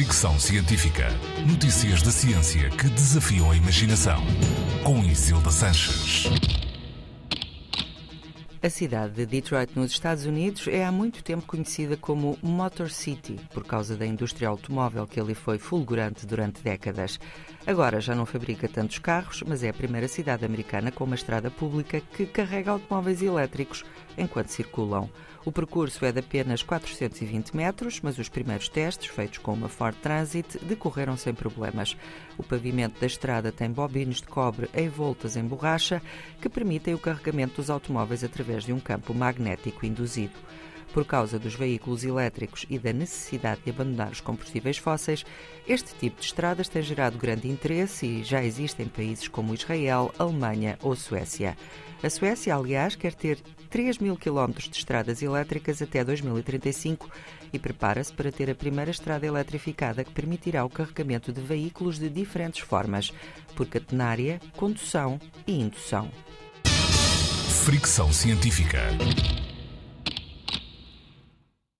Fricção Científica. Notícias da ciência que desafiam a imaginação. Com Isilda Sanches. A cidade de Detroit, nos Estados Unidos, é há muito tempo conhecida como Motor City, por causa da indústria automóvel que ali foi fulgurante durante décadas. Agora já não fabrica tantos carros, mas é a primeira cidade americana com uma estrada pública que carrega automóveis elétricos enquanto circulam. O percurso é de apenas 420 metros, mas os primeiros testes, feitos com uma Ford Transit, decorreram sem problemas. O pavimento da estrada tem bobinas de cobre envoltas em borracha que permitem o carregamento dos automóveis através de um campo magnético induzido. Por causa dos veículos elétricos e da necessidade de abandonar os combustíveis fósseis, este tipo de estradas tem gerado grande interesse e já existe em países como Israel, Alemanha ou Suécia. A Suécia, aliás, quer ter 3 mil quilómetros de estradas elétricas até 2035 e prepara-se para ter a primeira estrada eletrificada que permitirá o carregamento de veículos de diferentes formas, por catenária, condução e indução. Fricção científica.